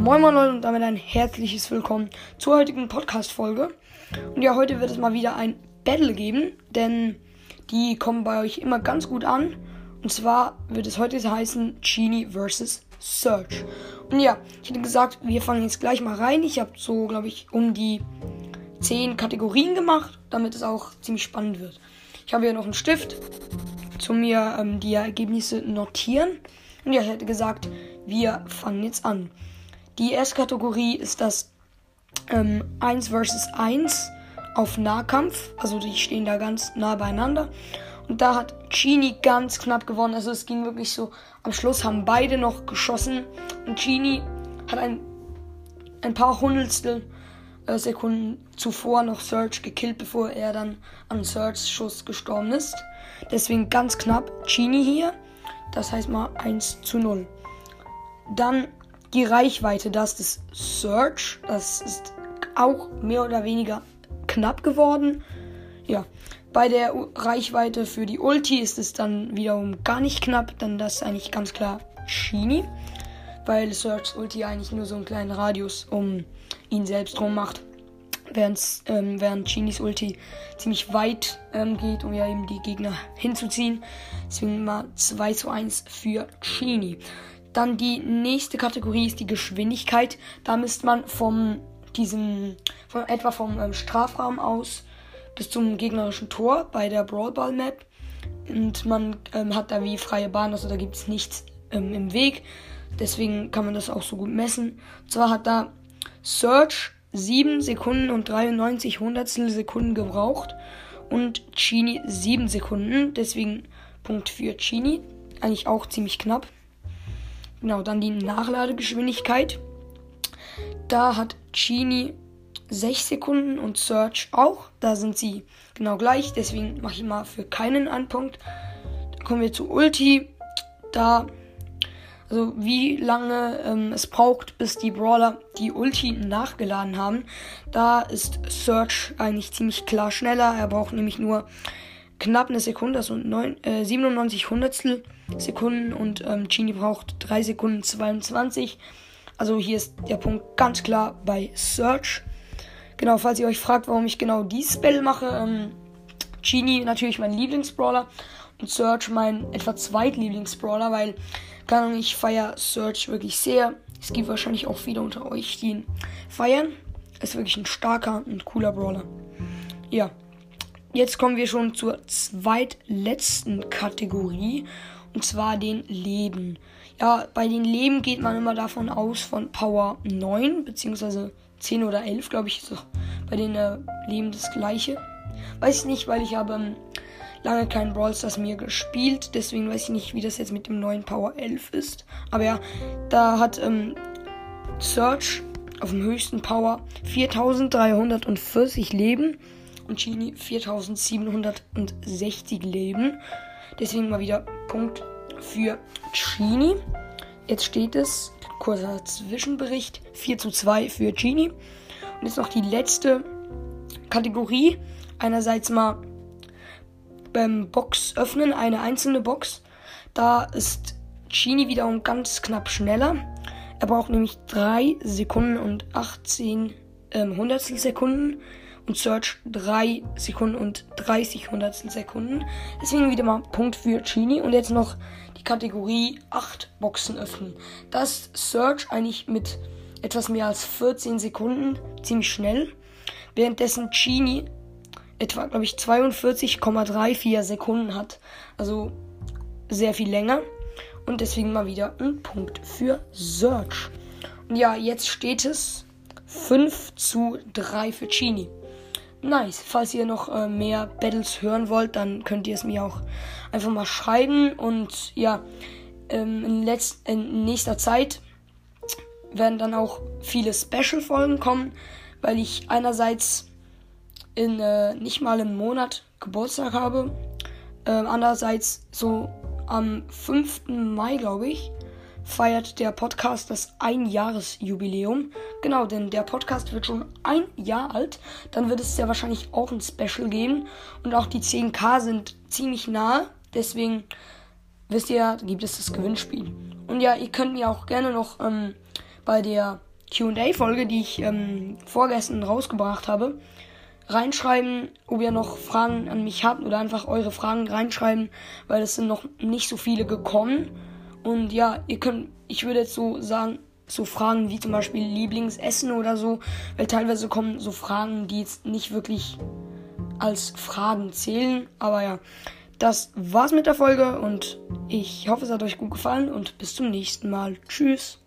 Moin Moin Leute und damit ein herzliches Willkommen zur heutigen Podcast-Folge. Und ja, heute wird es mal wieder ein Battle geben, denn die kommen bei euch immer ganz gut an. Und zwar wird es heute heißen Genie vs. Search. Und ja, ich hätte gesagt, wir fangen jetzt gleich mal rein. Ich habe so, glaube ich, um die 10 Kategorien gemacht, damit es auch ziemlich spannend wird. Ich habe hier noch einen Stift zu mir ähm, die Ergebnisse notieren. Und ja, ich hätte gesagt, wir fangen jetzt an. Die erste Kategorie ist das ähm, 1 vs 1 auf Nahkampf. Also die stehen da ganz nah beieinander. Und da hat Genie ganz knapp gewonnen. Also es ging wirklich so. Am Schluss haben beide noch geschossen. Und Genie hat ein, ein paar Hundertstel äh, Sekunden zuvor noch Search gekillt, bevor er dann an Search Schuss gestorben ist. Deswegen ganz knapp Genie hier. Das heißt mal 1 zu 0. Dann die Reichweite, das ist Search. Das ist auch mehr oder weniger knapp geworden. Ja, bei der Reichweite für die Ulti ist es dann wiederum gar nicht knapp, denn das ist eigentlich ganz klar Shini. Weil Search Ulti eigentlich nur so einen kleinen Radius um ihn selbst rum macht. Während, ähm, während Chinis Ulti ziemlich weit ähm, geht, um ja eben die Gegner hinzuziehen. Deswegen mal 2 zu 1 für Chini. Dann die nächste Kategorie ist die Geschwindigkeit. Da misst man vom diesem, von etwa vom ähm, Strafraum aus bis zum gegnerischen Tor bei der Brawl Ball Map. Und man ähm, hat da wie freie Bahn, also da gibt es nichts ähm, im Weg. Deswegen kann man das auch so gut messen. Und zwar hat da Search 7 Sekunden und 93 Hundertstel Sekunden gebraucht und Chini 7 Sekunden. Deswegen Punkt für Chini. Eigentlich auch ziemlich knapp. Genau, dann die Nachladegeschwindigkeit. Da hat Genie 6 Sekunden und Search auch. Da sind sie genau gleich. Deswegen mache ich mal für keinen einen Punkt. Dann kommen wir zu Ulti. Da, also wie lange ähm, es braucht, bis die Brawler die Ulti nachgeladen haben. Da ist Search eigentlich ziemlich klar schneller. Er braucht nämlich nur knapp eine Sekunde, also 9, äh, 97 Hundertstel Sekunden und ähm, Genie braucht 3 Sekunden 22. Also hier ist der Punkt ganz klar bei Search. Genau, falls ihr euch fragt, warum ich genau die Spell mache, ähm, Genie natürlich mein Lieblingsbrawler und Search mein etwa zweitlieblingsbrawler, weil keine Ahnung, ich feiere Search wirklich sehr. Es gibt wahrscheinlich auch viele unter euch, die ihn feiern. Ist wirklich ein starker und cooler Brawler. Ja. Jetzt kommen wir schon zur zweitletzten Kategorie. Und zwar den Leben. Ja, bei den Leben geht man immer davon aus von Power 9, beziehungsweise 10 oder 11, glaube ich, ist auch bei den äh, Leben das gleiche. Weiß ich nicht, weil ich habe ähm, lange kein Brawl Stars mehr gespielt, deswegen weiß ich nicht, wie das jetzt mit dem neuen Power 11 ist. Aber ja, da hat ähm, Search auf dem höchsten Power 4340 Leben Genie 4760 Leben. Deswegen mal wieder Punkt für Genie. Jetzt steht es, kurzer Zwischenbericht, 4 zu 2 für Genie. Und jetzt noch die letzte Kategorie. Einerseits mal beim Box öffnen, eine einzelne Box. Da ist Genie wiederum ganz knapp schneller. Er braucht nämlich 3 Sekunden und 18 ähm, Hundertstel Sekunden und Search 3 Sekunden und 30 Hundertstel Sekunden. Deswegen wieder mal Punkt für Genie. Und jetzt noch die Kategorie 8 Boxen öffnen. Das Search eigentlich mit etwas mehr als 14 Sekunden ziemlich schnell. Währenddessen Genie etwa, glaube ich, 42,34 Sekunden hat. Also sehr viel länger. Und deswegen mal wieder ein Punkt für Search. Und ja, jetzt steht es 5 zu 3 für Genie. Nice. Falls ihr noch äh, mehr Battles hören wollt, dann könnt ihr es mir auch einfach mal schreiben. Und ja, ähm, in, letz in nächster Zeit werden dann auch viele Special-Folgen kommen, weil ich einerseits in äh, nicht mal einem Monat Geburtstag habe. Äh, andererseits so am 5. Mai, glaube ich, feiert der Podcast das Einjahresjubiläum. Genau, denn der Podcast wird schon ein Jahr alt. Dann wird es ja wahrscheinlich auch ein Special geben. Und auch die 10k sind ziemlich nahe. Deswegen wisst ihr, gibt es das Gewinnspiel. Und ja, ihr könnt mir auch gerne noch ähm, bei der QA-Folge, die ich ähm, vorgestern rausgebracht habe, reinschreiben, ob ihr noch Fragen an mich habt oder einfach eure Fragen reinschreiben, weil es sind noch nicht so viele gekommen. Und ja, ihr könnt, ich würde jetzt so sagen, so Fragen wie zum Beispiel Lieblingsessen oder so, weil teilweise kommen so Fragen, die jetzt nicht wirklich als Fragen zählen. Aber ja, das war's mit der Folge und ich hoffe, es hat euch gut gefallen und bis zum nächsten Mal. Tschüss.